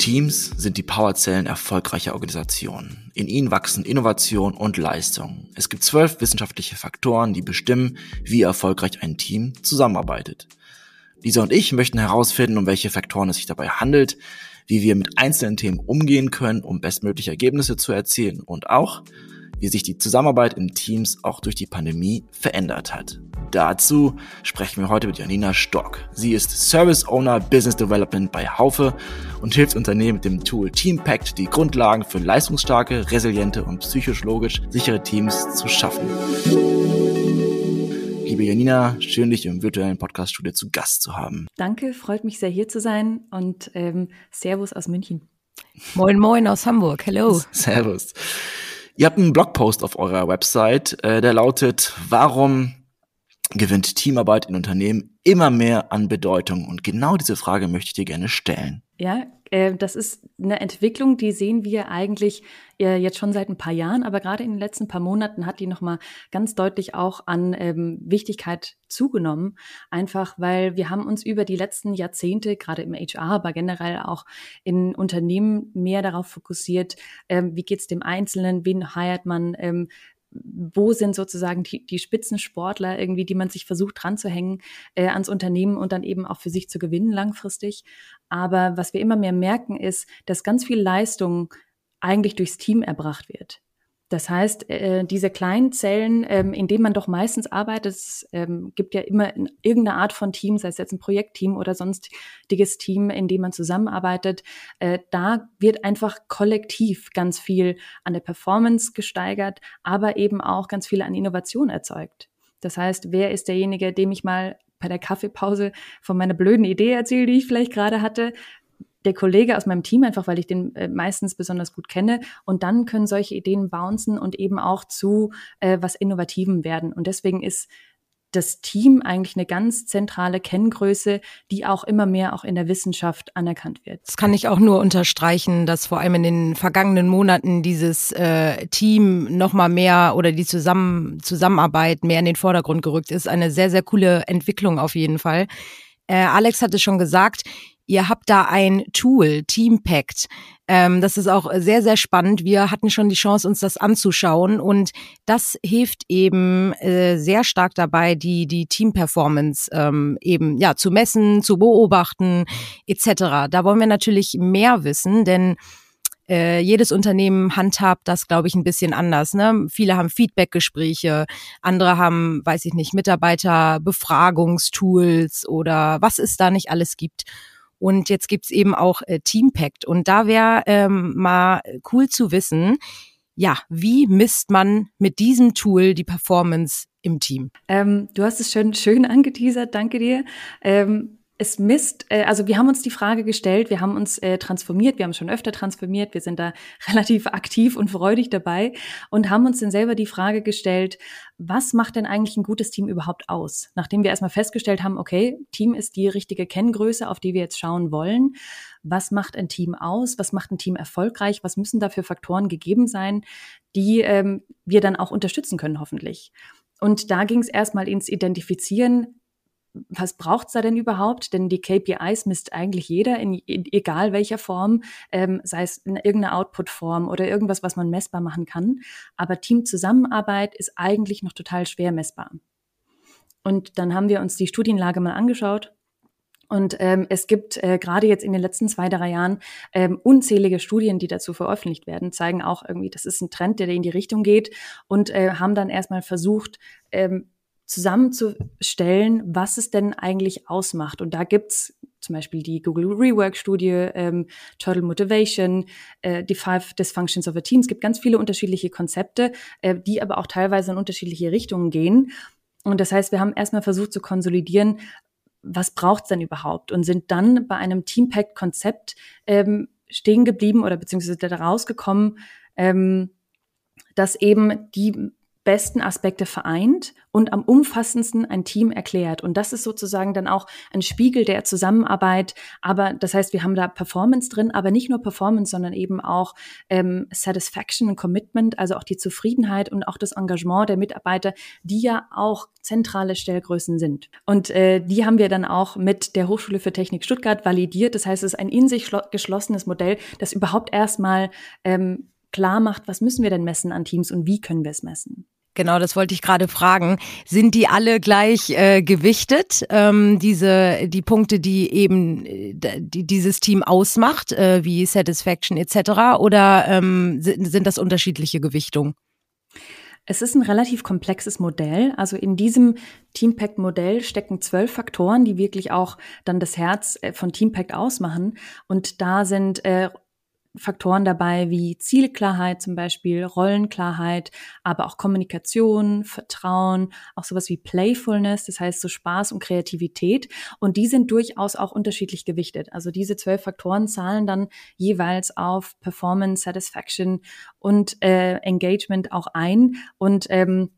Teams sind die Powerzellen erfolgreicher Organisationen. In ihnen wachsen Innovation und Leistung. Es gibt zwölf wissenschaftliche Faktoren, die bestimmen, wie erfolgreich ein Team zusammenarbeitet. Lisa und ich möchten herausfinden, um welche Faktoren es sich dabei handelt, wie wir mit einzelnen Themen umgehen können, um bestmögliche Ergebnisse zu erzielen und auch, wie sich die Zusammenarbeit in Teams auch durch die Pandemie verändert hat. Dazu sprechen wir heute mit Janina Stock. Sie ist Service Owner Business Development bei Haufe und hilft Unternehmen mit dem Tool TeamPact, die Grundlagen für leistungsstarke, resiliente und psychologisch sichere Teams zu schaffen. Liebe Janina, schön, dich im virtuellen Podcaststudio zu Gast zu haben. Danke, freut mich sehr hier zu sein und ähm, Servus aus München. Moin, moin aus Hamburg. Hello. Servus. Ihr habt einen Blogpost auf eurer Website, äh, der lautet, warum gewinnt Teamarbeit in Unternehmen immer mehr an Bedeutung? Und genau diese Frage möchte ich dir gerne stellen. Ja, äh, das ist eine Entwicklung, die sehen wir eigentlich äh, jetzt schon seit ein paar Jahren, aber gerade in den letzten paar Monaten hat die nochmal ganz deutlich auch an ähm, Wichtigkeit zugenommen. Einfach weil wir haben uns über die letzten Jahrzehnte, gerade im HR, aber generell auch in Unternehmen mehr darauf fokussiert, ähm, wie geht's dem Einzelnen, wen heiert man, ähm, wo sind sozusagen die, die Spitzensportler irgendwie, die man sich versucht dran äh, ans Unternehmen und dann eben auch für sich zu gewinnen langfristig. Aber was wir immer mehr merken, ist, dass ganz viel Leistung eigentlich durchs Team erbracht wird. Das heißt, äh, diese kleinen Zellen, ähm, in denen man doch meistens arbeitet, es ähm, gibt ja immer irgendeine Art von Team, sei es jetzt ein Projektteam oder sonstiges Team, in dem man zusammenarbeitet, äh, da wird einfach kollektiv ganz viel an der Performance gesteigert, aber eben auch ganz viel an Innovation erzeugt. Das heißt, wer ist derjenige, dem ich mal bei der Kaffeepause von meiner blöden Idee erzähle, die ich vielleicht gerade hatte, der Kollege aus meinem Team, einfach weil ich den äh, meistens besonders gut kenne. Und dann können solche Ideen bouncen und eben auch zu äh, was Innovativem werden. Und deswegen ist das Team eigentlich eine ganz zentrale Kenngröße, die auch immer mehr auch in der Wissenschaft anerkannt wird. Das kann ich auch nur unterstreichen, dass vor allem in den vergangenen Monaten dieses äh, Team noch mal mehr oder die Zusammen Zusammenarbeit mehr in den Vordergrund gerückt ist. Eine sehr, sehr coole Entwicklung auf jeden Fall. Äh, Alex hatte schon gesagt, Ihr habt da ein Tool, TeamPact. Ähm, das ist auch sehr, sehr spannend. Wir hatten schon die Chance, uns das anzuschauen und das hilft eben äh, sehr stark dabei, die, die Team-Performance ähm, eben ja zu messen, zu beobachten etc. Da wollen wir natürlich mehr wissen, denn äh, jedes Unternehmen handhabt das, glaube ich, ein bisschen anders. Ne? Viele haben Feedback-Gespräche, andere haben, weiß ich nicht, Mitarbeiterbefragungstools oder was es da nicht alles gibt. Und jetzt gibt's eben auch äh, Teampact. Und da wäre ähm, mal cool zu wissen, ja, wie misst man mit diesem Tool die Performance im Team? Ähm, du hast es schön, schön angeteasert, danke dir. Ähm es misst, äh, also wir haben uns die Frage gestellt, wir haben uns äh, transformiert, wir haben schon öfter transformiert, wir sind da relativ aktiv und freudig dabei und haben uns dann selber die Frage gestellt, was macht denn eigentlich ein gutes Team überhaupt aus? Nachdem wir erstmal festgestellt haben, okay, Team ist die richtige Kenngröße, auf die wir jetzt schauen wollen. Was macht ein Team aus? Was macht ein Team erfolgreich? Was müssen da für Faktoren gegeben sein, die ähm, wir dann auch unterstützen können, hoffentlich? Und da ging es erstmal ins Identifizieren, was braucht's da denn überhaupt? Denn die KPIs misst eigentlich jeder, in, egal welcher Form, ähm, sei es in irgendeiner Output-Form oder irgendwas, was man messbar machen kann. Aber Teamzusammenarbeit ist eigentlich noch total schwer messbar. Und dann haben wir uns die Studienlage mal angeschaut. Und ähm, es gibt äh, gerade jetzt in den letzten zwei, drei Jahren ähm, unzählige Studien, die dazu veröffentlicht werden, zeigen auch irgendwie, das ist ein Trend, der in die Richtung geht und äh, haben dann erstmal versucht, ähm, zusammenzustellen, was es denn eigentlich ausmacht. Und da gibt's zum Beispiel die Google Rework-Studie, ähm, Total Motivation, äh, die Five Dysfunctions of a Team. Es gibt ganz viele unterschiedliche Konzepte, äh, die aber auch teilweise in unterschiedliche Richtungen gehen. Und das heißt, wir haben erstmal versucht zu konsolidieren, was braucht's denn überhaupt? Und sind dann bei einem Teampact-Konzept ähm, stehen geblieben oder beziehungsweise da rausgekommen, ähm, dass eben die besten Aspekte vereint und am umfassendsten ein Team erklärt. Und das ist sozusagen dann auch ein Spiegel der Zusammenarbeit. Aber das heißt, wir haben da Performance drin, aber nicht nur Performance, sondern eben auch ähm, Satisfaction und Commitment, also auch die Zufriedenheit und auch das Engagement der Mitarbeiter, die ja auch zentrale Stellgrößen sind. Und äh, die haben wir dann auch mit der Hochschule für Technik Stuttgart validiert. Das heißt, es ist ein in sich geschlossenes Modell, das überhaupt erstmal ähm, klar macht, was müssen wir denn messen an Teams und wie können wir es messen. Genau, das wollte ich gerade fragen. Sind die alle gleich äh, gewichtet, ähm, diese die Punkte, die eben äh, die, dieses Team ausmacht, äh, wie Satisfaction etc. Oder ähm, sind, sind das unterschiedliche Gewichtungen? Es ist ein relativ komplexes Modell. Also in diesem Teampact-Modell stecken zwölf Faktoren, die wirklich auch dann das Herz äh, von Teampact ausmachen. Und da sind äh, Faktoren dabei wie Zielklarheit zum Beispiel, Rollenklarheit, aber auch Kommunikation, Vertrauen, auch sowas wie Playfulness, das heißt so Spaß und Kreativität. Und die sind durchaus auch unterschiedlich gewichtet. Also diese zwölf Faktoren zahlen dann jeweils auf Performance, Satisfaction und äh, Engagement auch ein. Und ähm,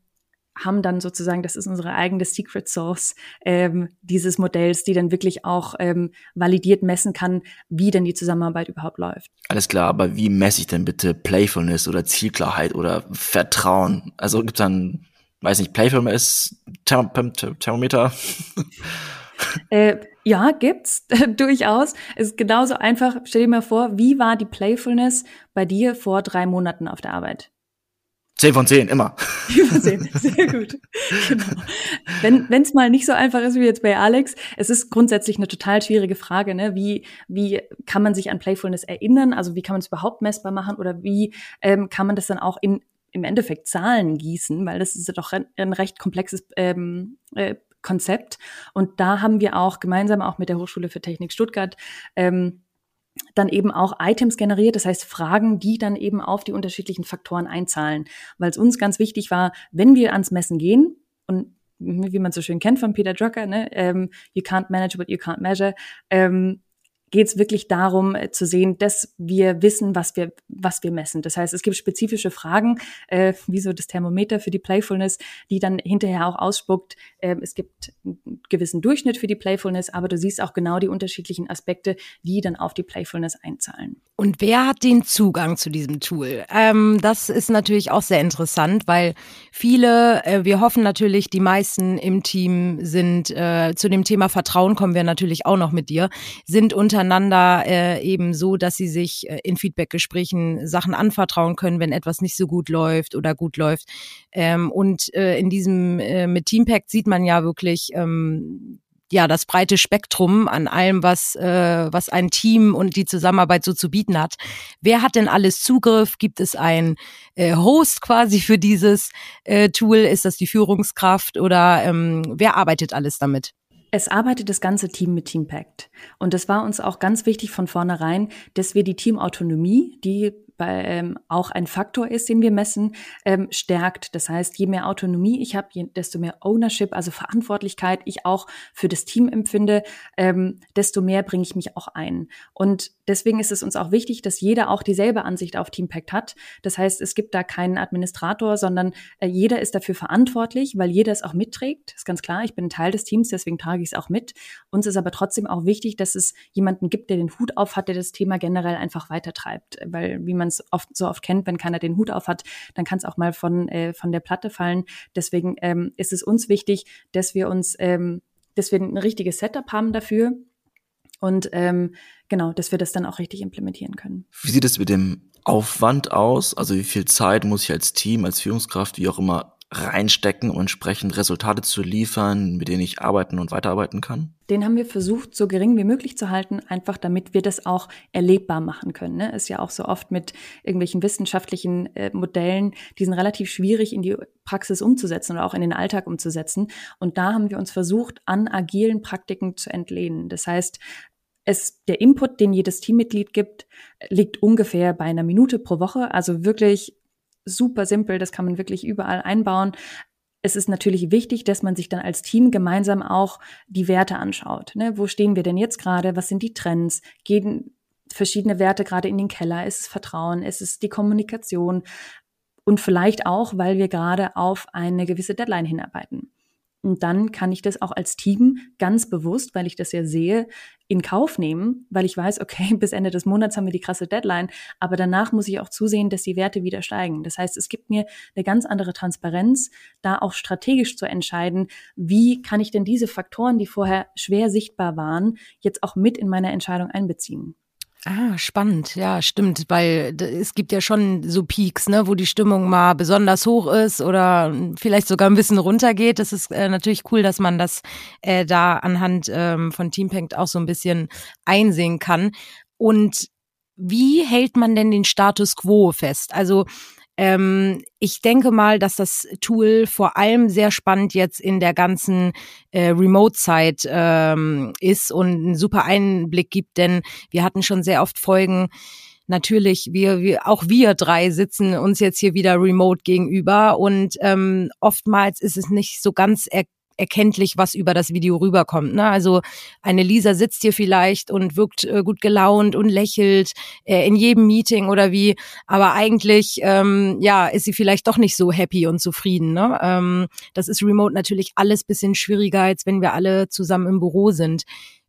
haben dann sozusagen, das ist unsere eigene Secret Source ähm, dieses Modells, die dann wirklich auch ähm, validiert messen kann, wie denn die Zusammenarbeit überhaupt läuft. Alles klar, aber wie messe ich denn bitte Playfulness oder Zielklarheit oder Vertrauen? Also gibt es dann, weiß nicht, Playfulness Thermometer? äh, ja, gibt's durchaus. Es ist genauso einfach. Stell dir mal vor, wie war die Playfulness bei dir vor drei Monaten auf der Arbeit? Zehn von zehn, immer. Zehn von zehn, sehr gut. Genau. Wenn es mal nicht so einfach ist wie jetzt bei Alex, es ist grundsätzlich eine total schwierige Frage, ne? Wie, wie kann man sich an Playfulness erinnern? Also wie kann man es überhaupt messbar machen? Oder wie ähm, kann man das dann auch in im Endeffekt Zahlen gießen? Weil das ist ja doch ein, ein recht komplexes ähm, äh, Konzept. Und da haben wir auch gemeinsam auch mit der Hochschule für Technik Stuttgart ähm, dann eben auch Items generiert, das heißt Fragen, die dann eben auf die unterschiedlichen Faktoren einzahlen. Weil es uns ganz wichtig war, wenn wir ans Messen gehen und wie man so schön kennt von Peter Drucker, ne, ähm, you can't manage what you can't measure, ähm, geht es wirklich darum äh, zu sehen, dass wir wissen, was wir, was wir messen. Das heißt, es gibt spezifische Fragen, äh, wie so das Thermometer für die Playfulness, die dann hinterher auch ausspuckt. Äh, es gibt einen gewissen Durchschnitt für die Playfulness, aber du siehst auch genau die unterschiedlichen Aspekte, die dann auf die Playfulness einzahlen. Und wer hat den Zugang zu diesem Tool? Ähm, das ist natürlich auch sehr interessant, weil viele, äh, wir hoffen natürlich, die meisten im Team sind, äh, zu dem Thema Vertrauen kommen wir natürlich auch noch mit dir, sind untereinander äh, eben so, dass sie sich äh, in Feedbackgesprächen Sachen anvertrauen können, wenn etwas nicht so gut läuft oder gut läuft. Ähm, und äh, in diesem äh, mit Teampact sieht man ja wirklich, ähm, ja das breite Spektrum an allem, was äh, was ein Team und die Zusammenarbeit so zu bieten hat. Wer hat denn alles Zugriff? Gibt es ein äh, Host quasi für dieses äh, Tool? Ist das die Führungskraft oder ähm, wer arbeitet alles damit? Es arbeitet das ganze Team mit Teampact. Und das war uns auch ganz wichtig von vornherein, dass wir die Teamautonomie, die bei, ähm, auch ein Faktor ist, den wir messen, ähm, stärkt. Das heißt, je mehr Autonomie ich habe, desto mehr Ownership, also Verantwortlichkeit ich auch für das Team empfinde, ähm, desto mehr bringe ich mich auch ein. Und deswegen ist es uns auch wichtig, dass jeder auch dieselbe Ansicht auf Teampact hat. Das heißt, es gibt da keinen Administrator, sondern äh, jeder ist dafür verantwortlich, weil jeder es auch mitträgt. Ist ganz klar, ich bin Teil des Teams, deswegen trage ich es auch mit. Uns ist aber trotzdem auch wichtig, dass es jemanden gibt, der den Hut auf hat, der das Thema generell einfach weitertreibt. Weil, wie man es oft so oft kennt, wenn keiner den Hut auf hat, dann kann es auch mal von, äh, von der Platte fallen. Deswegen ähm, ist es uns wichtig, dass wir uns, ähm, dass wir ein richtiges Setup haben dafür und ähm, genau, dass wir das dann auch richtig implementieren können. Wie sieht es mit dem Aufwand aus? Also wie viel Zeit muss ich als Team, als Führungskraft, wie auch immer, reinstecken, um entsprechend Resultate zu liefern, mit denen ich arbeiten und weiterarbeiten kann? Den haben wir versucht, so gering wie möglich zu halten, einfach damit wir das auch erlebbar machen können. Ne? Ist ja auch so oft mit irgendwelchen wissenschaftlichen äh, Modellen, die sind relativ schwierig in die Praxis umzusetzen oder auch in den Alltag umzusetzen. Und da haben wir uns versucht, an agilen Praktiken zu entlehnen. Das heißt, es, der Input, den jedes Teammitglied gibt, liegt ungefähr bei einer Minute pro Woche. Also wirklich super simpel, das kann man wirklich überall einbauen. Es ist natürlich wichtig, dass man sich dann als Team gemeinsam auch die Werte anschaut. Ne? Wo stehen wir denn jetzt gerade? Was sind die Trends? Gehen verschiedene Werte gerade in den Keller? Ist es Vertrauen? Ist es die Kommunikation? und vielleicht auch, weil wir gerade auf eine gewisse Deadline hinarbeiten. Und dann kann ich das auch als Team ganz bewusst, weil ich das ja sehe, in Kauf nehmen, weil ich weiß, okay, bis Ende des Monats haben wir die krasse Deadline, aber danach muss ich auch zusehen, dass die Werte wieder steigen. Das heißt, es gibt mir eine ganz andere Transparenz, da auch strategisch zu entscheiden, wie kann ich denn diese Faktoren, die vorher schwer sichtbar waren, jetzt auch mit in meine Entscheidung einbeziehen. Ah, spannend. Ja, stimmt, weil es gibt ja schon so Peaks, ne, wo die Stimmung mal besonders hoch ist oder vielleicht sogar ein bisschen runtergeht. Das ist äh, natürlich cool, dass man das äh, da anhand ähm, von Teampact auch so ein bisschen einsehen kann. Und wie hält man denn den Status quo fest? Also ähm, ich denke mal, dass das Tool vor allem sehr spannend jetzt in der ganzen äh, Remote-Zeit ähm, ist und einen super Einblick gibt, denn wir hatten schon sehr oft Folgen, natürlich, wir, wir, auch wir drei sitzen uns jetzt hier wieder remote gegenüber und ähm, oftmals ist es nicht so ganz erkenntlich, was über das Video rüberkommt. Ne? Also eine Lisa sitzt hier vielleicht und wirkt äh, gut gelaunt und lächelt äh, in jedem Meeting oder wie, aber eigentlich ähm, ja ist sie vielleicht doch nicht so happy und zufrieden. Ne? Ähm, das ist remote natürlich alles bisschen schwieriger, als wenn wir alle zusammen im Büro sind.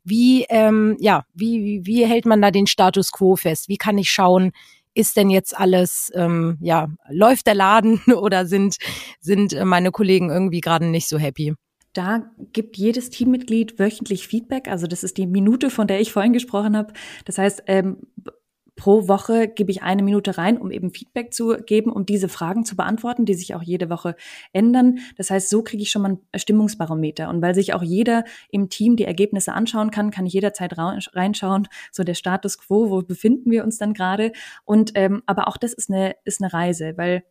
Wie ähm, ja wie, wie hält man da den Status quo fest? Wie kann ich schauen? ist denn jetzt alles, ähm, ja, läuft der Laden oder sind, sind meine Kollegen irgendwie gerade nicht so happy? Da gibt jedes Teammitglied wöchentlich Feedback. Also das ist die Minute, von der ich vorhin gesprochen habe. Das heißt, ähm, pro Woche gebe ich eine Minute rein, um eben Feedback zu geben, um diese Fragen zu beantworten, die sich auch jede Woche ändern. Das heißt, so kriege ich schon mal ein Stimmungsbarometer. Und weil sich auch jeder im Team die Ergebnisse anschauen kann, kann ich jederzeit reinschauen, so der Status quo, wo befinden wir uns dann gerade. Und ähm, aber auch das ist eine ist eine Reise, weil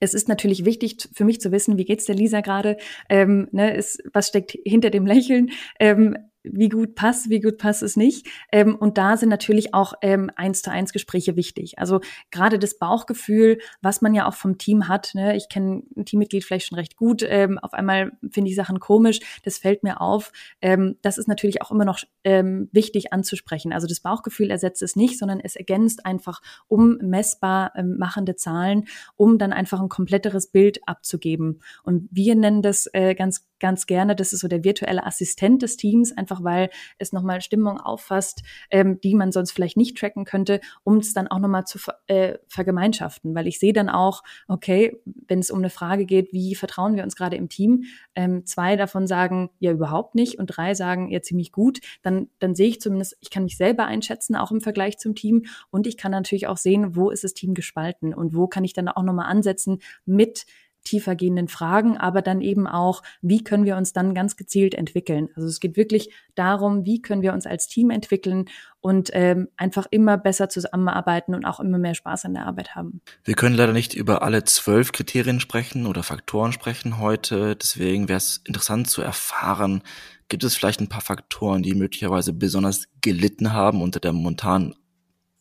es ist natürlich wichtig für mich zu wissen, wie geht's der Lisa gerade, ähm, ne, was steckt hinter dem Lächeln, ähm, wie gut passt, wie gut passt es nicht. Ähm, und da sind natürlich auch ähm, eins zu eins Gespräche wichtig. Also gerade das Bauchgefühl, was man ja auch vom Team hat. Ne? Ich kenne ein Teammitglied vielleicht schon recht gut. Ähm, auf einmal finde ich Sachen komisch. Das fällt mir auf. Ähm, das ist natürlich auch immer noch ähm, wichtig anzusprechen. Also das Bauchgefühl ersetzt es nicht, sondern es ergänzt einfach um messbar ähm, machende Zahlen, um dann einfach ein kompletteres Bild abzugeben. Und wir nennen das äh, ganz ganz gerne. Das ist so der virtuelle Assistent des Teams, einfach weil es nochmal Stimmung auffasst, ähm, die man sonst vielleicht nicht tracken könnte, um es dann auch nochmal zu äh, vergemeinschaften. Weil ich sehe dann auch, okay, wenn es um eine Frage geht, wie vertrauen wir uns gerade im Team, ähm, zwei davon sagen, ja, überhaupt nicht und drei sagen, ja, ziemlich gut, dann, dann sehe ich zumindest, ich kann mich selber einschätzen, auch im Vergleich zum Team und ich kann natürlich auch sehen, wo ist das Team gespalten und wo kann ich dann auch nochmal ansetzen mit tiefergehenden Fragen, aber dann eben auch, wie können wir uns dann ganz gezielt entwickeln. Also es geht wirklich darum, wie können wir uns als Team entwickeln und ähm, einfach immer besser zusammenarbeiten und auch immer mehr Spaß an der Arbeit haben. Wir können leider nicht über alle zwölf Kriterien sprechen oder Faktoren sprechen heute. Deswegen wäre es interessant zu erfahren, gibt es vielleicht ein paar Faktoren, die möglicherweise besonders gelitten haben unter der momentanen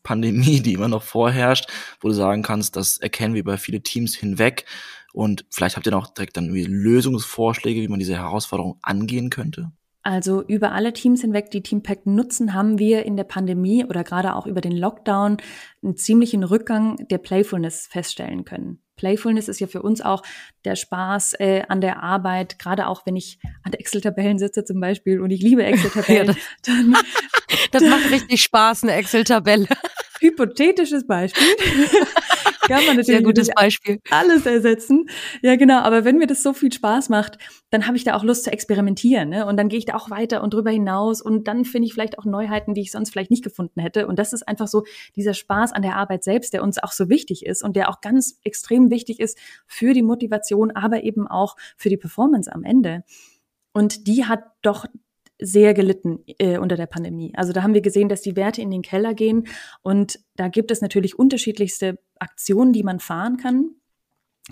Pandemie, die immer noch vorherrscht, wo du sagen kannst, das erkennen wir bei viele Teams hinweg und vielleicht habt ihr noch direkt dann irgendwie Lösungsvorschläge, wie man diese Herausforderung angehen könnte? Also über alle Teams hinweg, die Teampact nutzen, haben wir in der Pandemie oder gerade auch über den Lockdown einen ziemlichen Rückgang der Playfulness feststellen können. Playfulness ist ja für uns auch der Spaß äh, an der Arbeit, gerade auch wenn ich an Excel-Tabellen sitze zum Beispiel und ich liebe Excel-Tabellen. ja, das, dann, das macht richtig Spaß, eine Excel-Tabelle. Hypothetisches Beispiel. kann man natürlich Sehr gutes Beispiel. alles ersetzen. Ja, genau. Aber wenn mir das so viel Spaß macht, dann habe ich da auch Lust zu experimentieren. Ne? Und dann gehe ich da auch weiter und drüber hinaus. Und dann finde ich vielleicht auch Neuheiten, die ich sonst vielleicht nicht gefunden hätte. Und das ist einfach so dieser Spaß an der Arbeit selbst, der uns auch so wichtig ist und der auch ganz extrem wichtig ist für die Motivation, aber eben auch für die Performance am Ende. Und die hat doch sehr gelitten äh, unter der Pandemie. Also da haben wir gesehen, dass die Werte in den Keller gehen und da gibt es natürlich unterschiedlichste Aktionen, die man fahren kann.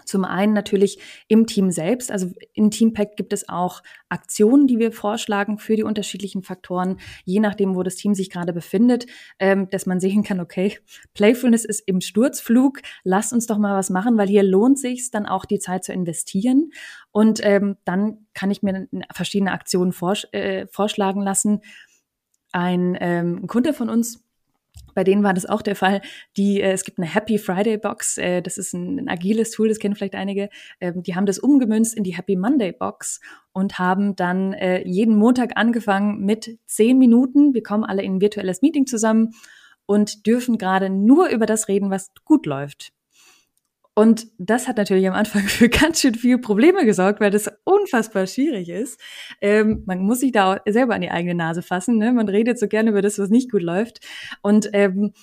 Zum einen natürlich im Team selbst. Also in Teampact gibt es auch Aktionen, die wir vorschlagen für die unterschiedlichen Faktoren, je nachdem, wo das Team sich gerade befindet, ähm, dass man sehen kann, okay, Playfulness ist im Sturzflug, lasst uns doch mal was machen, weil hier lohnt sich dann auch die Zeit zu investieren. Und ähm, dann kann ich mir verschiedene Aktionen vors äh, vorschlagen lassen. Ein, ähm, ein Kunde von uns bei denen war das auch der Fall. Die, äh, es gibt eine Happy Friday Box, äh, das ist ein, ein, agiles Tool, das kennen vielleicht einige. Ähm, die haben das umgemünzt in die Happy Monday Box und haben dann äh, jeden Montag angefangen mit zehn Minuten. Wir kommen alle in ein virtuelles Meeting zusammen und dürfen gerade nur über das reden, was gut läuft. Und das hat natürlich am Anfang für ganz schön viele Probleme gesorgt, weil das unfassbar schwierig ist. Ähm, man muss sich da selber an die eigene Nase fassen. Ne? Man redet so gerne über das, was nicht gut läuft. Und ähm,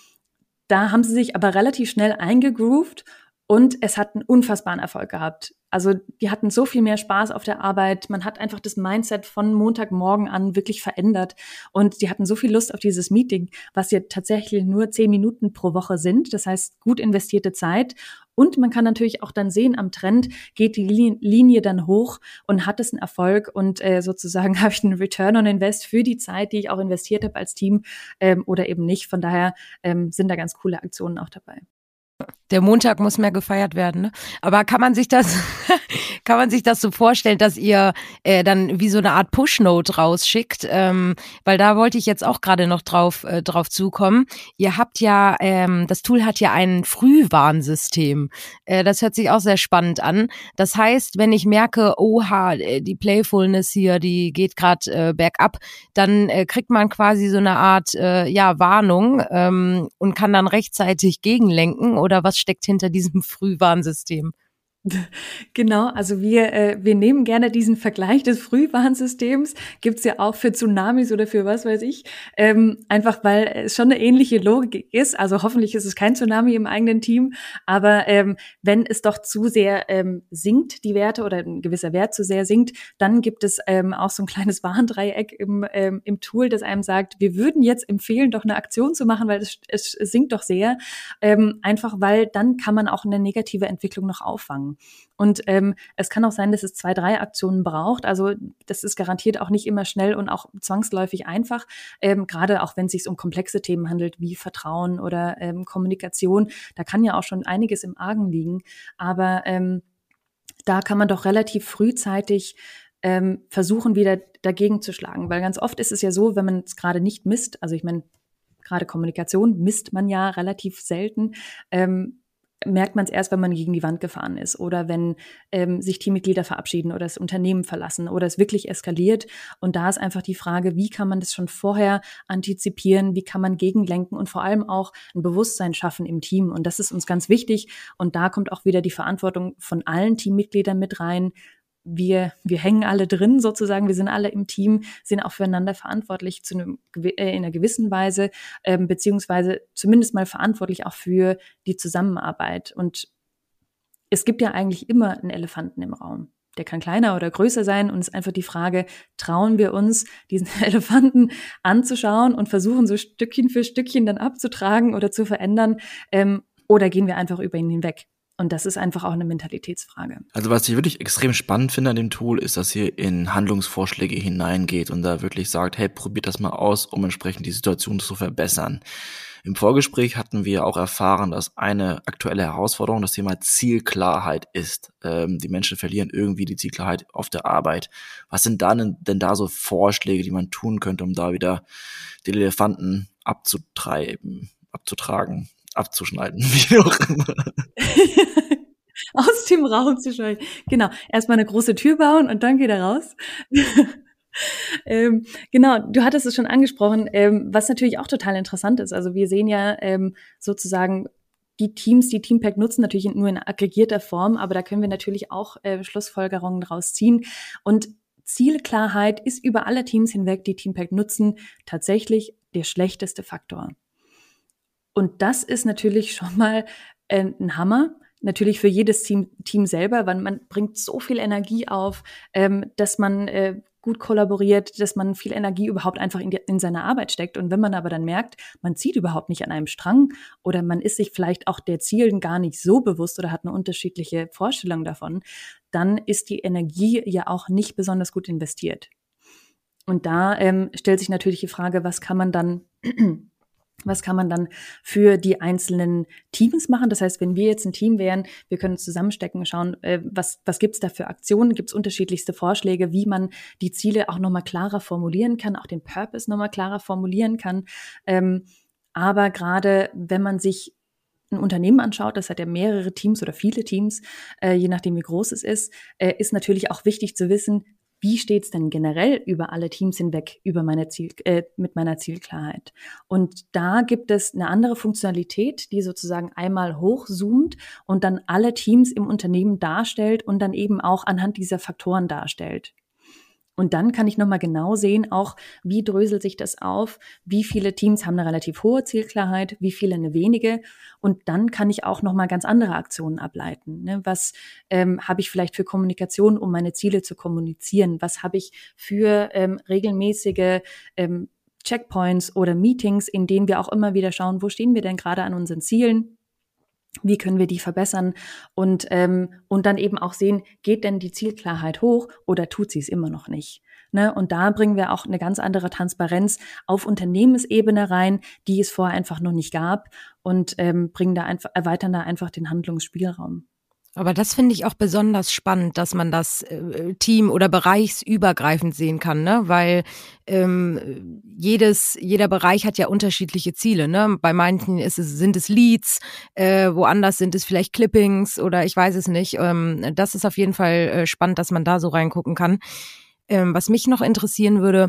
da haben sie sich aber relativ schnell eingegroovt und es hat einen unfassbaren Erfolg gehabt. Also die hatten so viel mehr Spaß auf der Arbeit. Man hat einfach das Mindset von Montagmorgen an wirklich verändert. Und die hatten so viel Lust auf dieses Meeting, was ja tatsächlich nur zehn Minuten pro Woche sind. Das heißt, gut investierte Zeit. Und man kann natürlich auch dann sehen, am Trend geht die Linie dann hoch und hat es einen Erfolg. Und äh, sozusagen habe ich einen Return on Invest für die Zeit, die ich auch investiert habe als Team ähm, oder eben nicht. Von daher ähm, sind da ganz coole Aktionen auch dabei. Der Montag muss mehr gefeiert werden. Ne? Aber kann man sich das, kann man sich das so vorstellen, dass ihr äh, dann wie so eine Art Push-Note rausschickt? Ähm, weil da wollte ich jetzt auch gerade noch drauf äh, drauf zukommen. Ihr habt ja, ähm, das Tool hat ja ein Frühwarnsystem. Äh, das hört sich auch sehr spannend an. Das heißt, wenn ich merke, oha, äh, die Playfulness hier, die geht gerade äh, bergab, dann äh, kriegt man quasi so eine Art äh, ja Warnung ähm, und kann dann rechtzeitig gegenlenken oder oder was steckt hinter diesem Frühwarnsystem? Genau, also wir, äh, wir nehmen gerne diesen Vergleich des Frühwarnsystems, gibt's ja auch für Tsunamis oder für was weiß ich, ähm, einfach weil es schon eine ähnliche Logik ist. Also hoffentlich ist es kein Tsunami im eigenen Team, aber ähm, wenn es doch zu sehr ähm, sinkt, die Werte oder ein gewisser Wert zu sehr sinkt, dann gibt es ähm, auch so ein kleines Warndreieck im, ähm, im Tool, das einem sagt, wir würden jetzt empfehlen, doch eine Aktion zu machen, weil es, es, sinkt doch sehr, ähm, einfach weil dann kann man auch eine negative Entwicklung noch auffangen. Und ähm, es kann auch sein, dass es zwei, drei Aktionen braucht. Also das ist garantiert auch nicht immer schnell und auch zwangsläufig einfach. Ähm, gerade auch wenn es sich um komplexe Themen handelt, wie Vertrauen oder ähm, Kommunikation. Da kann ja auch schon einiges im Argen liegen. Aber ähm, da kann man doch relativ frühzeitig ähm, versuchen, wieder dagegen zu schlagen. Weil ganz oft ist es ja so, wenn man es gerade nicht misst, also ich meine, gerade Kommunikation misst man ja relativ selten. Ähm, merkt man es erst, wenn man gegen die Wand gefahren ist oder wenn ähm, sich Teammitglieder verabschieden oder das Unternehmen verlassen oder es wirklich eskaliert. Und da ist einfach die Frage, wie kann man das schon vorher antizipieren, wie kann man gegenlenken und vor allem auch ein Bewusstsein schaffen im Team. Und das ist uns ganz wichtig. Und da kommt auch wieder die Verantwortung von allen Teammitgliedern mit rein wir, wir hängen alle drin sozusagen, wir sind alle im Team, sind auch füreinander verantwortlich zu einem, äh, in einer gewissen Weise, ähm, beziehungsweise zumindest mal verantwortlich auch für die Zusammenarbeit. Und es gibt ja eigentlich immer einen Elefanten im Raum. Der kann kleiner oder größer sein und es ist einfach die Frage, trauen wir uns, diesen Elefanten anzuschauen und versuchen, so Stückchen für Stückchen dann abzutragen oder zu verändern, ähm, oder gehen wir einfach über ihn hinweg? Und das ist einfach auch eine Mentalitätsfrage. Also was ich wirklich extrem spannend finde an dem Tool, ist, dass ihr in Handlungsvorschläge hineingeht und da wirklich sagt, hey, probiert das mal aus, um entsprechend die Situation zu verbessern. Im Vorgespräch hatten wir auch erfahren, dass eine aktuelle Herausforderung das Thema Zielklarheit ist. Ähm, die Menschen verlieren irgendwie die Zielklarheit auf der Arbeit. Was sind dann denn da so Vorschläge, die man tun könnte, um da wieder den Elefanten abzutreiben, abzutragen? Abzuschneiden, wie auch immer. Aus dem Raum zu schneiden. Genau. Erstmal eine große Tür bauen und dann geht er raus. ähm, genau, du hattest es schon angesprochen, ähm, was natürlich auch total interessant ist. Also wir sehen ja ähm, sozusagen die Teams, die Teampack nutzen, natürlich nur in aggregierter Form, aber da können wir natürlich auch äh, Schlussfolgerungen draus ziehen. Und Zielklarheit ist über alle Teams hinweg, die Teampack nutzen, tatsächlich der schlechteste Faktor. Und das ist natürlich schon mal äh, ein Hammer. Natürlich für jedes Team, Team selber, weil man bringt so viel Energie auf, ähm, dass man äh, gut kollaboriert, dass man viel Energie überhaupt einfach in, die, in seine Arbeit steckt. Und wenn man aber dann merkt, man zieht überhaupt nicht an einem Strang oder man ist sich vielleicht auch der Zielen gar nicht so bewusst oder hat eine unterschiedliche Vorstellung davon, dann ist die Energie ja auch nicht besonders gut investiert. Und da ähm, stellt sich natürlich die Frage, was kann man dann was kann man dann für die einzelnen Teams machen? Das heißt, wenn wir jetzt ein Team wären, wir können zusammenstecken und schauen, äh, was, was gibt's da für Aktionen? Gibt's unterschiedlichste Vorschläge, wie man die Ziele auch nochmal klarer formulieren kann, auch den Purpose nochmal klarer formulieren kann? Ähm, Aber gerade wenn man sich ein Unternehmen anschaut, das hat ja mehrere Teams oder viele Teams, äh, je nachdem wie groß es ist, äh, ist natürlich auch wichtig zu wissen, wie steht's denn generell über alle Teams hinweg über meine Ziel, äh, mit meiner Zielklarheit? Und da gibt es eine andere Funktionalität, die sozusagen einmal hochzoomt und dann alle Teams im Unternehmen darstellt und dann eben auch anhand dieser Faktoren darstellt. Und dann kann ich nochmal genau sehen, auch wie dröselt sich das auf, wie viele Teams haben eine relativ hohe Zielklarheit, wie viele eine wenige. Und dann kann ich auch nochmal ganz andere Aktionen ableiten. Ne? Was ähm, habe ich vielleicht für Kommunikation, um meine Ziele zu kommunizieren? Was habe ich für ähm, regelmäßige ähm, Checkpoints oder Meetings, in denen wir auch immer wieder schauen, wo stehen wir denn gerade an unseren Zielen? Wie können wir die verbessern und, ähm, und dann eben auch sehen, geht denn die Zielklarheit hoch oder tut sie es immer noch nicht? Ne? Und da bringen wir auch eine ganz andere Transparenz auf Unternehmensebene rein, die es vorher einfach noch nicht gab und ähm, bringen da einfach, erweitern da einfach den Handlungsspielraum. Aber das finde ich auch besonders spannend, dass man das äh, Team- oder bereichsübergreifend sehen kann, ne? Weil ähm, jedes, jeder Bereich hat ja unterschiedliche Ziele. Ne? Bei manchen ist es, sind es Leads, äh, woanders sind es vielleicht Clippings oder ich weiß es nicht. Ähm, das ist auf jeden Fall äh, spannend, dass man da so reingucken kann. Ähm, was mich noch interessieren würde,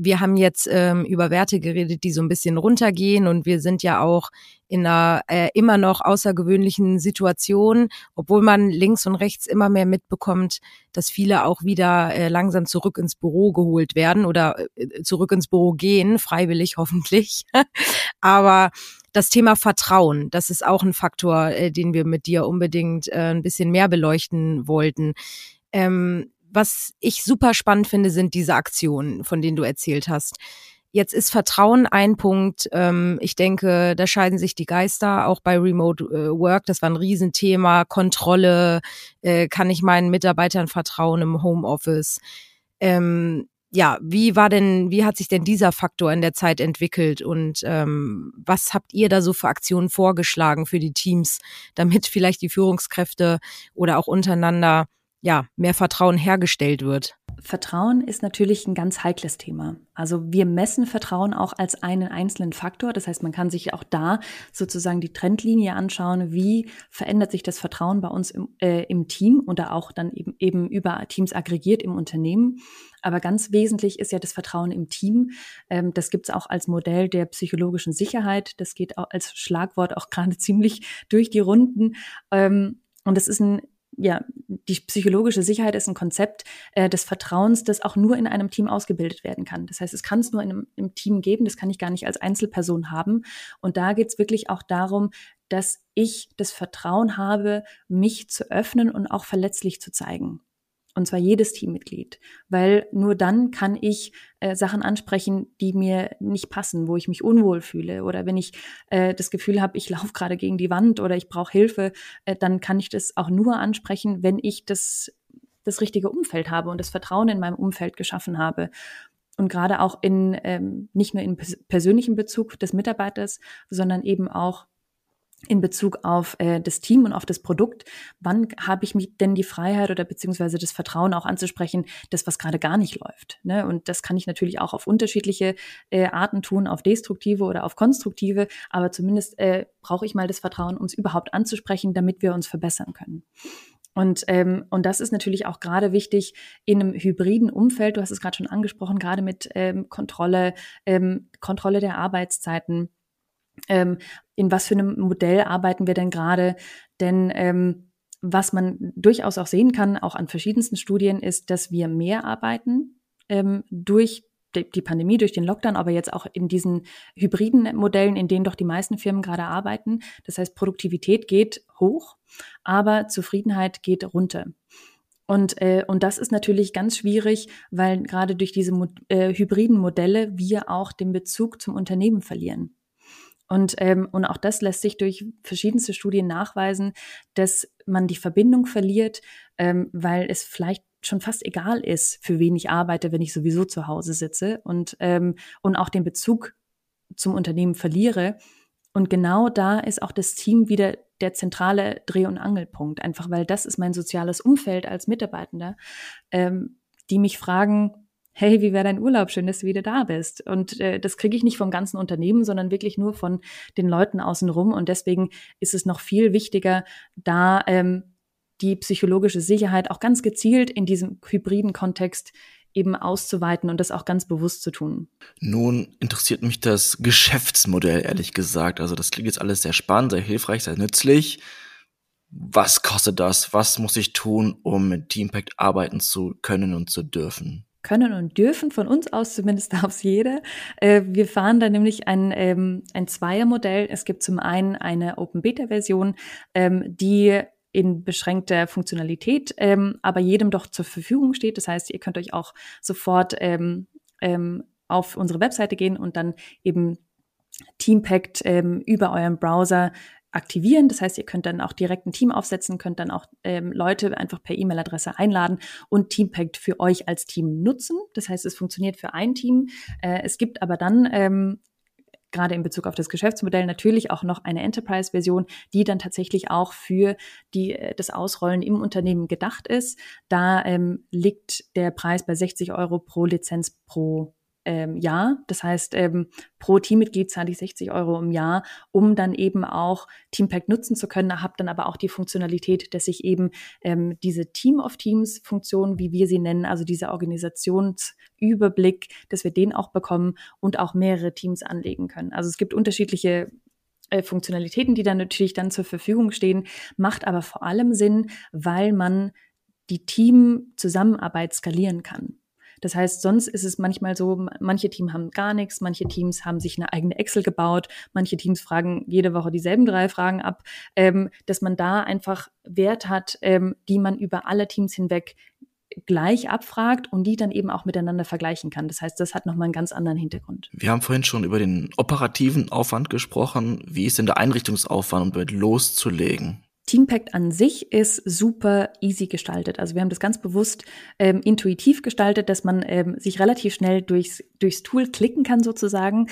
wir haben jetzt ähm, über Werte geredet, die so ein bisschen runtergehen und wir sind ja auch in einer äh, immer noch außergewöhnlichen Situation, obwohl man links und rechts immer mehr mitbekommt, dass viele auch wieder äh, langsam zurück ins Büro geholt werden oder äh, zurück ins Büro gehen, freiwillig hoffentlich. Aber das Thema Vertrauen, das ist auch ein Faktor, äh, den wir mit dir unbedingt äh, ein bisschen mehr beleuchten wollten. Ähm, was ich super spannend finde, sind diese Aktionen, von denen du erzählt hast. Jetzt ist Vertrauen ein Punkt. Ähm, ich denke, da scheiden sich die Geister, auch bei Remote äh, Work. Das war ein Riesenthema. Kontrolle, äh, kann ich meinen Mitarbeitern vertrauen im Homeoffice? Ähm, ja, wie war denn, wie hat sich denn dieser Faktor in der Zeit entwickelt und ähm, was habt ihr da so für Aktionen vorgeschlagen für die Teams, damit vielleicht die Führungskräfte oder auch untereinander ja, mehr Vertrauen hergestellt wird? Vertrauen ist natürlich ein ganz heikles Thema. Also wir messen Vertrauen auch als einen einzelnen Faktor. Das heißt, man kann sich auch da sozusagen die Trendlinie anschauen, wie verändert sich das Vertrauen bei uns im, äh, im Team oder auch dann eben, eben über Teams aggregiert im Unternehmen. Aber ganz wesentlich ist ja das Vertrauen im Team. Ähm, das gibt es auch als Modell der psychologischen Sicherheit. Das geht auch als Schlagwort auch gerade ziemlich durch die Runden. Ähm, und das ist ein ja, die psychologische Sicherheit ist ein Konzept äh, des Vertrauens, das auch nur in einem Team ausgebildet werden kann. Das heißt, es kann es nur in einem, im Team geben, das kann ich gar nicht als Einzelperson haben. Und da geht es wirklich auch darum, dass ich das Vertrauen habe, mich zu öffnen und auch verletzlich zu zeigen. Und zwar jedes Teammitglied. Weil nur dann kann ich äh, Sachen ansprechen, die mir nicht passen, wo ich mich unwohl fühle. Oder wenn ich äh, das Gefühl habe, ich laufe gerade gegen die Wand oder ich brauche Hilfe, äh, dann kann ich das auch nur ansprechen, wenn ich das, das richtige Umfeld habe und das Vertrauen in meinem Umfeld geschaffen habe. Und gerade auch in ähm, nicht nur in persönlichem Bezug des Mitarbeiters, sondern eben auch in Bezug auf äh, das Team und auf das Produkt. Wann habe ich mich denn die Freiheit oder beziehungsweise das Vertrauen auch anzusprechen, das was gerade gar nicht läuft? Ne? Und das kann ich natürlich auch auf unterschiedliche äh, Arten tun, auf destruktive oder auf konstruktive. Aber zumindest äh, brauche ich mal das Vertrauen, uns überhaupt anzusprechen, damit wir uns verbessern können. Und, ähm, und das ist natürlich auch gerade wichtig in einem hybriden Umfeld. Du hast es gerade schon angesprochen, gerade mit ähm, Kontrolle, ähm, Kontrolle der Arbeitszeiten ähm, in was für einem Modell arbeiten wir denn gerade? Denn ähm, was man durchaus auch sehen kann, auch an verschiedensten Studien, ist, dass wir mehr arbeiten ähm, durch die Pandemie, durch den Lockdown, aber jetzt auch in diesen hybriden Modellen, in denen doch die meisten Firmen gerade arbeiten. Das heißt, Produktivität geht hoch, aber Zufriedenheit geht runter. Und, äh, und das ist natürlich ganz schwierig, weil gerade durch diese äh, hybriden Modelle wir auch den Bezug zum Unternehmen verlieren. Und, ähm, und auch das lässt sich durch verschiedenste Studien nachweisen, dass man die Verbindung verliert, ähm, weil es vielleicht schon fast egal ist, für wen ich arbeite, wenn ich sowieso zu Hause sitze und, ähm, und auch den Bezug zum Unternehmen verliere. Und genau da ist auch das Team wieder der zentrale Dreh- und Angelpunkt, einfach weil das ist mein soziales Umfeld als Mitarbeitender, ähm, die mich fragen, hey, wie wäre dein Urlaub? Schön, dass du wieder da bist. Und äh, das kriege ich nicht vom ganzen Unternehmen, sondern wirklich nur von den Leuten außenrum. Und deswegen ist es noch viel wichtiger, da ähm, die psychologische Sicherheit auch ganz gezielt in diesem hybriden Kontext eben auszuweiten und das auch ganz bewusst zu tun. Nun interessiert mich das Geschäftsmodell, ehrlich gesagt. Also das klingt jetzt alles sehr spannend, sehr hilfreich, sehr nützlich. Was kostet das? Was muss ich tun, um mit Teampact arbeiten zu können und zu dürfen? Können und dürfen, von uns aus zumindest darf es jeder. Äh, wir fahren da nämlich ein, ähm, ein Zweiermodell. Es gibt zum einen eine Open-Beta-Version, ähm, die in beschränkter Funktionalität, ähm, aber jedem doch zur Verfügung steht. Das heißt, ihr könnt euch auch sofort auf unsere Webseite gehen und dann eben Teampact über euren Browser aktivieren. Das heißt, ihr könnt dann auch direkt ein Team aufsetzen, könnt dann auch ähm, Leute einfach per E-Mail-Adresse einladen und Teampact für euch als Team nutzen. Das heißt, es funktioniert für ein Team. Äh, es gibt aber dann ähm, gerade in Bezug auf das Geschäftsmodell natürlich auch noch eine Enterprise-Version, die dann tatsächlich auch für die, äh, das Ausrollen im Unternehmen gedacht ist. Da ähm, liegt der Preis bei 60 Euro pro Lizenz pro ähm, Jahr. Das heißt, ähm, pro Teammitglied zahle ich 60 Euro im Jahr, um dann eben auch Teampack nutzen zu können. Habe dann aber auch die Funktionalität, dass ich eben ähm, diese Team of Teams Funktion, wie wir sie nennen, also dieser Organisationsüberblick, dass wir den auch bekommen und auch mehrere Teams anlegen können. Also es gibt unterschiedliche äh, Funktionalitäten, die dann natürlich dann zur Verfügung stehen, macht aber vor allem Sinn, weil man die Teamzusammenarbeit skalieren kann. Das heißt, sonst ist es manchmal so, manche Teams haben gar nichts, manche Teams haben sich eine eigene Excel gebaut, manche Teams fragen jede Woche dieselben drei Fragen ab, ähm, dass man da einfach Wert hat, ähm, die man über alle Teams hinweg gleich abfragt und die dann eben auch miteinander vergleichen kann. Das heißt, das hat nochmal einen ganz anderen Hintergrund. Wir haben vorhin schon über den operativen Aufwand gesprochen. Wie ist denn der Einrichtungsaufwand, um damit loszulegen? Teampact an sich ist super easy gestaltet. Also wir haben das ganz bewusst ähm, intuitiv gestaltet, dass man ähm, sich relativ schnell durchs, durchs Tool klicken kann sozusagen.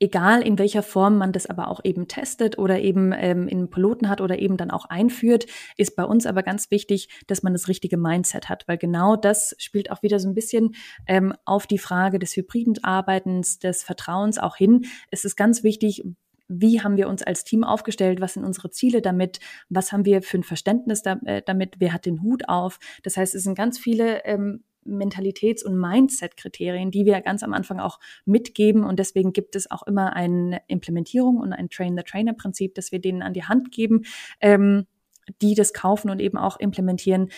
Egal in welcher Form man das aber auch eben testet oder eben ähm, in Piloten hat oder eben dann auch einführt, ist bei uns aber ganz wichtig, dass man das richtige Mindset hat, weil genau das spielt auch wieder so ein bisschen ähm, auf die Frage des hybriden Arbeitens, des Vertrauens auch hin. Es ist ganz wichtig, wie haben wir uns als Team aufgestellt, was sind unsere Ziele damit, was haben wir für ein Verständnis da, äh, damit, wer hat den Hut auf. Das heißt, es sind ganz viele ähm, Mentalitäts- und Mindset-Kriterien, die wir ganz am Anfang auch mitgeben. Und deswegen gibt es auch immer eine Implementierung und ein Train-the-Trainer-Prinzip, das wir denen an die Hand geben, ähm, die das kaufen und eben auch implementieren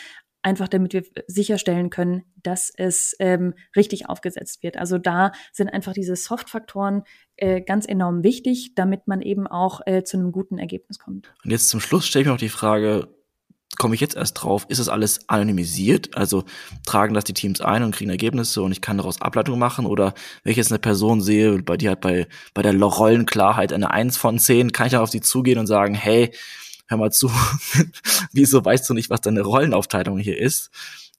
einfach damit wir sicherstellen können, dass es ähm, richtig aufgesetzt wird. Also da sind einfach diese Soft-Faktoren äh, ganz enorm wichtig, damit man eben auch äh, zu einem guten Ergebnis kommt. Und jetzt zum Schluss stelle ich mir noch die Frage, komme ich jetzt erst drauf, ist das alles anonymisiert? Also tragen das die Teams ein und kriegen Ergebnisse und ich kann daraus Ableitung machen? Oder wenn ich jetzt eine Person sehe, bei die hat bei, bei der Rollenklarheit eine Eins von zehn, kann ich dann auf sie zugehen und sagen, hey, hör mal zu, wieso weißt du nicht, was deine Rollenaufteilung hier ist?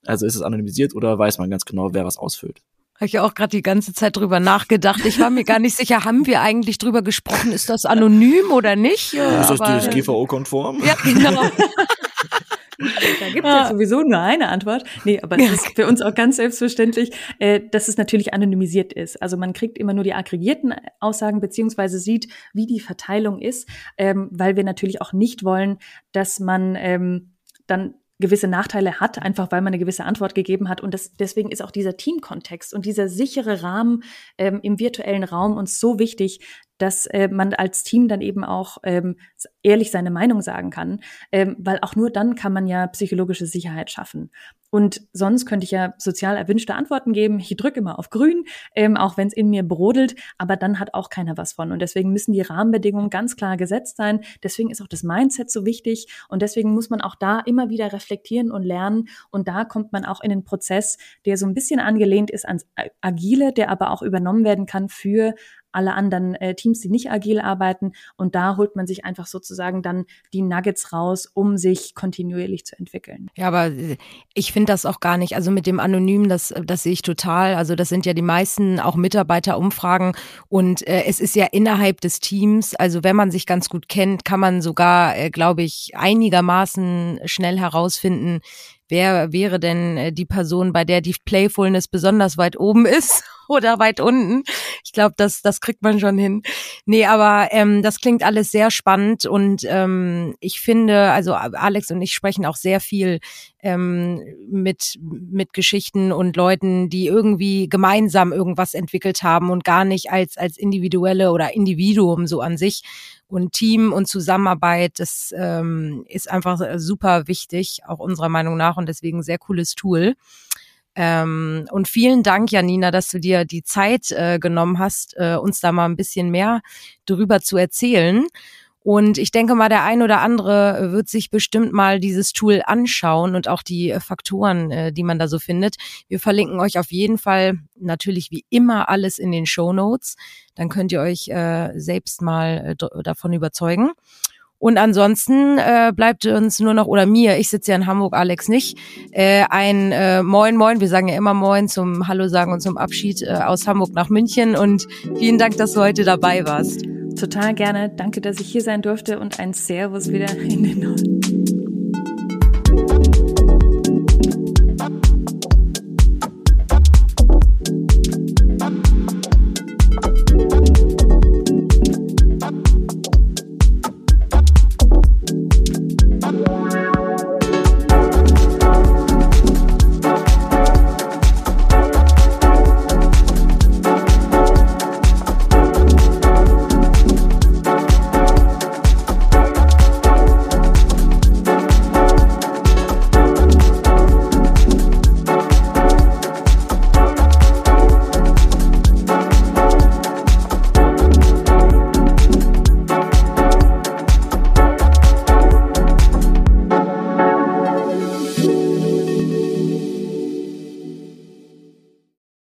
Also ist es anonymisiert oder weiß man ganz genau, wer was ausfüllt? Habe ich auch gerade die ganze Zeit drüber nachgedacht. Ich war mir gar nicht sicher, haben wir eigentlich drüber gesprochen, ist das anonym oder nicht? Ja, ist das DSGVO-konform? Ja, genau. Da gibt es ja sowieso nur eine Antwort. Nee, aber es ist für uns auch ganz selbstverständlich, äh, dass es natürlich anonymisiert ist. Also man kriegt immer nur die aggregierten Aussagen beziehungsweise sieht, wie die Verteilung ist, ähm, weil wir natürlich auch nicht wollen, dass man ähm, dann gewisse Nachteile hat, einfach weil man eine gewisse Antwort gegeben hat. Und das, deswegen ist auch dieser Teamkontext und dieser sichere Rahmen ähm, im virtuellen Raum uns so wichtig, dass äh, man als Team dann eben auch ähm, ehrlich seine Meinung sagen kann, ähm, weil auch nur dann kann man ja psychologische Sicherheit schaffen. Und sonst könnte ich ja sozial erwünschte Antworten geben. Ich drücke immer auf Grün, ähm, auch wenn es in mir brodelt, aber dann hat auch keiner was von. Und deswegen müssen die Rahmenbedingungen ganz klar gesetzt sein. Deswegen ist auch das Mindset so wichtig und deswegen muss man auch da immer wieder reflektieren und lernen. Und da kommt man auch in den Prozess, der so ein bisschen angelehnt ist ans Agile, der aber auch übernommen werden kann für alle anderen äh, Teams, die nicht agil arbeiten. Und da holt man sich einfach sozusagen dann die Nuggets raus, um sich kontinuierlich zu entwickeln. Ja, aber äh, ich finde das auch gar nicht. Also mit dem Anonym, das, das sehe ich total. Also das sind ja die meisten auch Mitarbeiterumfragen. Und äh, es ist ja innerhalb des Teams. Also wenn man sich ganz gut kennt, kann man sogar, äh, glaube ich, einigermaßen schnell herausfinden, wer wäre denn äh, die Person, bei der die Playfulness besonders weit oben ist oder weit unten. Ich glaube, das, das kriegt man schon hin. Nee, aber ähm, das klingt alles sehr spannend und ähm, ich finde, also Alex und ich sprechen auch sehr viel ähm, mit, mit Geschichten und Leuten, die irgendwie gemeinsam irgendwas entwickelt haben und gar nicht als, als individuelle oder Individuum so an sich. Und Team und Zusammenarbeit, das ähm, ist einfach super wichtig, auch unserer Meinung nach und deswegen sehr cooles Tool. Ähm, und vielen Dank, Janina, dass du dir die Zeit äh, genommen hast, äh, uns da mal ein bisschen mehr darüber zu erzählen. Und ich denke mal, der ein oder andere wird sich bestimmt mal dieses Tool anschauen und auch die äh, Faktoren, äh, die man da so findet. Wir verlinken euch auf jeden Fall natürlich wie immer alles in den Show Notes. Dann könnt ihr euch äh, selbst mal äh, davon überzeugen. Und ansonsten äh, bleibt uns nur noch, oder mir, ich sitze ja in Hamburg, Alex nicht, äh, ein äh, Moin Moin, wir sagen ja immer Moin zum Hallo sagen und zum Abschied äh, aus Hamburg nach München. Und vielen Dank, dass du heute dabei warst. Total gerne. Danke, dass ich hier sein durfte und ein Servus wieder in den Norden.